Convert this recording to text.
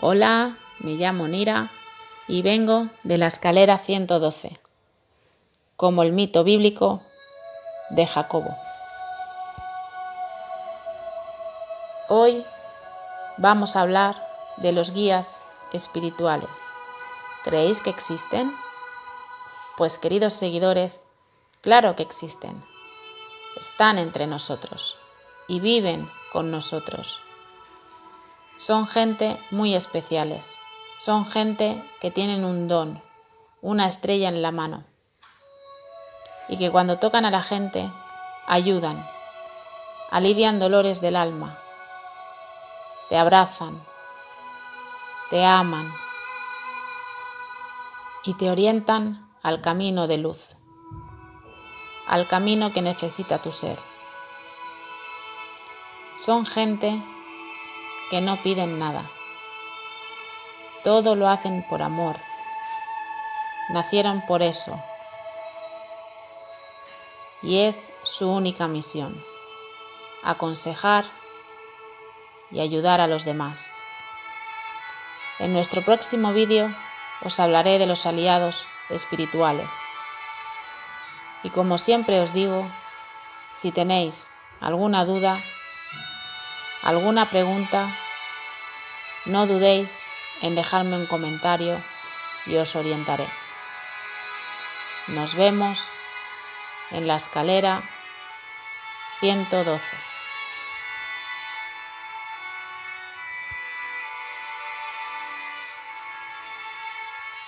Hola, me llamo Nira y vengo de la escalera 112, como el mito bíblico de Jacobo. Hoy vamos a hablar de los guías espirituales. ¿Creéis que existen? Pues queridos seguidores, claro que existen. Están entre nosotros y viven con nosotros son gente muy especiales. Son gente que tienen un don, una estrella en la mano. Y que cuando tocan a la gente, ayudan, alivian dolores del alma, te abrazan, te aman y te orientan al camino de luz, al camino que necesita tu ser. Son gente que no piden nada. Todo lo hacen por amor. Nacieron por eso. Y es su única misión, aconsejar y ayudar a los demás. En nuestro próximo vídeo os hablaré de los aliados espirituales. Y como siempre os digo, si tenéis alguna duda, alguna pregunta, no dudéis en dejarme un comentario y os orientaré. Nos vemos en la escalera 112.